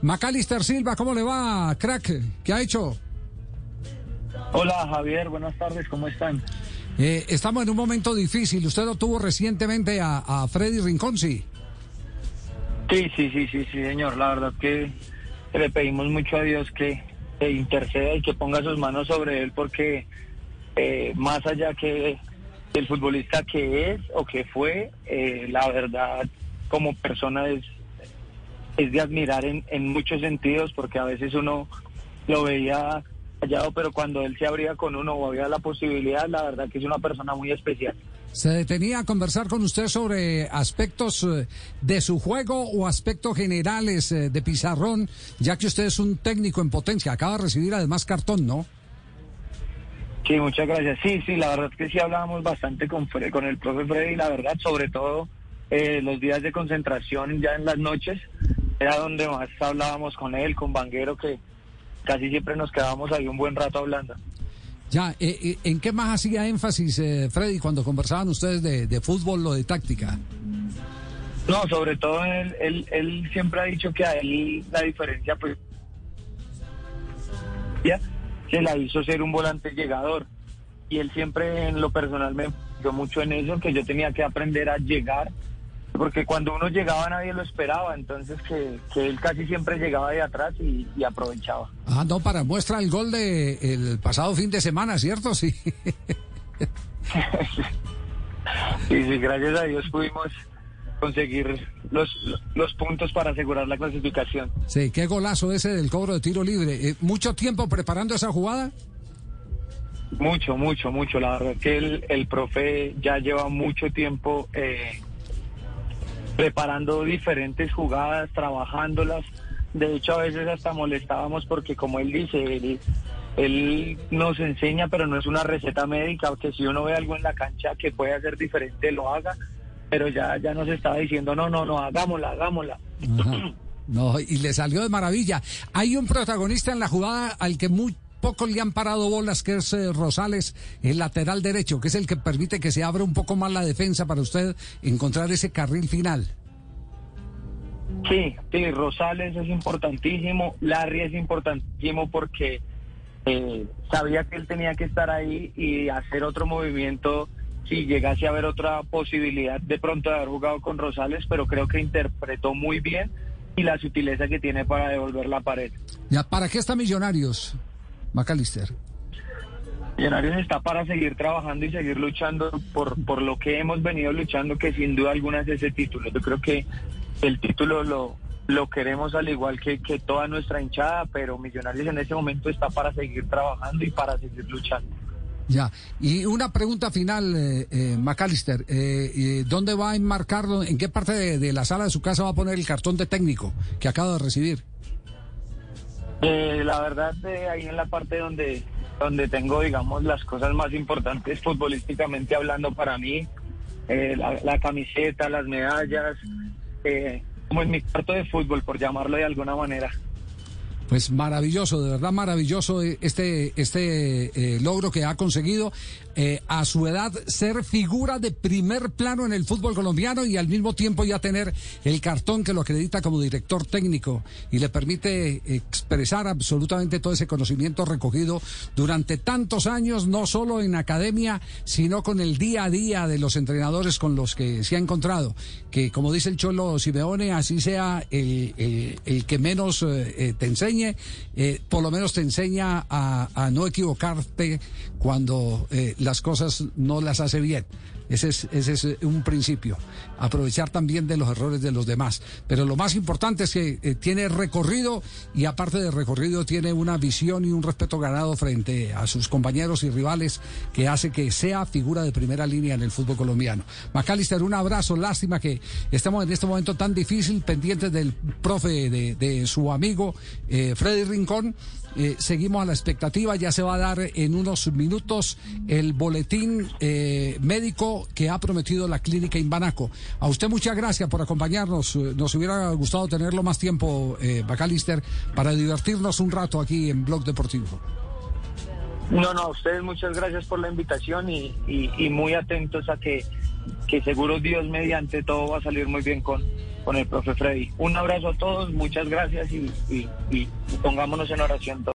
Macalister Silva, ¿cómo le va, crack? ¿Qué ha hecho? Hola Javier, buenas tardes, ¿cómo están? Eh, estamos en un momento difícil. Usted lo tuvo recientemente a, Freddy Rincón, sí. Sí, sí, sí, sí, señor. La verdad que le pedimos mucho a Dios que, interceda y que ponga sus manos sobre él porque eh, más allá que el futbolista que es o que fue, eh, la verdad como persona es, es de admirar en, en muchos sentidos porque a veces uno lo veía callado, pero cuando él se abría con uno o había la posibilidad, la verdad que es una persona muy especial. ¿Se detenía a conversar con usted sobre aspectos eh, de su juego o aspectos generales eh, de Pizarrón, ya que usted es un técnico en potencia? Acaba de recibir además cartón, ¿no? Sí, muchas gracias. Sí, sí, la verdad que sí hablábamos bastante con, con el profe Freddy, la verdad, sobre todo eh, los días de concentración ya en las noches, era donde más hablábamos con él, con Vanguero, que casi siempre nos quedábamos ahí un buen rato hablando. Ya, eh, eh, ¿en qué más hacía énfasis Freddy cuando conversaban ustedes de, fútbol o de táctica? No, sobre todo él, él, él siempre ha dicho que a él la diferencia, pues, ya se la hizo ser un volante llegador. Y él siempre en lo personal me dio mucho en eso, que yo tenía que aprender a llegar, porque cuando uno llegaba nadie lo esperaba, entonces que, él casi siempre llegaba de atrás y, aprovechaba. Ah, no, para muestra el gol de el pasado fin de semana, ¿cierto? Sí. sí, sí, gracias a Dios pudimos conseguir los, los puntos para asegurar la clasificación. Sí, qué golazo ese del cobro de tiro libre. Eh, ¿Mucho tiempo preparando esa jugada? Mucho, mucho, mucho. La verdad que el, el profe ya lleva mucho tiempo eh, preparando diferentes jugadas, trabajándolas. De hecho, a veces hasta molestábamos porque, como él dice, él, nos enseña, pero no es una receta médica, que si uno ve algo en la cancha que puede hacer diferente, lo haga pero ya, ya nos estaba diciendo, no, no, no, hagámosla, hagámosla. No, y le salió de maravilla. Hay un protagonista en la jugada al que muy pocos le han parado bolas, que es eh, Rosales, el lateral derecho, que es el que permite que se abra un poco más la defensa para usted encontrar ese carril final. Sí, sí, Rosales es importantísimo, Larry es importantísimo porque eh, sabía que él tenía que estar ahí y hacer otro movimiento si llegase a haber otra posibilidad de pronto de haber jugado con Rosales, pero creo que interpretó muy bien y la sutileza que tiene para devolver la pared. Ya, ¿para qué está Millonarios, Macalister? Millonarios está para seguir trabajando y seguir luchando por, por lo que hemos venido luchando, que sin duda alguna es ese título. Yo creo que el título lo, lo queremos al igual que, que toda nuestra hinchada, pero Millonarios en ese momento está para seguir trabajando y para seguir luchando. Ya, y una pregunta final, eh, eh McAllister. Eh, ¿Dónde va a enmarcarlo? ¿En qué parte de, la sala de su casa va a poner el cartón de técnico que acaba de recibir? Eh, la verdad, ahí en la parte donde, donde tengo, digamos, las cosas más importantes futbolísticamente hablando para mí, la, la, camiseta, las medallas, como en mi cuarto de fútbol, por llamarlo de alguna manera. Pues maravilloso, de verdad maravilloso este, este eh, logro que ha conseguido eh, a su edad ser figura de primer plano en el fútbol colombiano y al mismo tiempo ya tener el cartón que lo acredita como director técnico y le permite expresar absolutamente todo ese conocimiento recogido durante tantos años, no solo en academia, sino con el día a día de los entrenadores con los que se ha encontrado. Que como dice el Cholo Simeone, así sea el, el, que menos eh, te eh, por lo menos te enseña a, no equivocarte cuando eh, las cosas no las hace bien. Ese es, ese es un principio. Aprovechar también de los errores de los demás. Pero lo más importante es que eh, tiene recorrido y aparte de recorrido tiene una visión y un respeto ganado frente a sus compañeros y rivales que hace que sea figura de primera línea en el fútbol colombiano. Macalister, un abrazo. Lástima que estemos en este momento tan difícil, pendientes del profe, de, su amigo eh, Freddy Rincón. Eh, seguimos a la expectativa, ya se va a dar en unos minutos el boletín eh, que ha prometido la clínica Imbanaco. A usted muchas gracias por acompañarnos. Eh, nos hubiera gustado tenerlo más tiempo, Bacalister, para divertirnos un rato aquí en Blog Deportivo. No, no, a ustedes muchas gracias por la invitación y, y muy atentos a que, que seguro Dios mediante todo va a salir muy bien con, con el profe Freddy. Un abrazo a todos, muchas gracias y, y pongámonos en oración todos.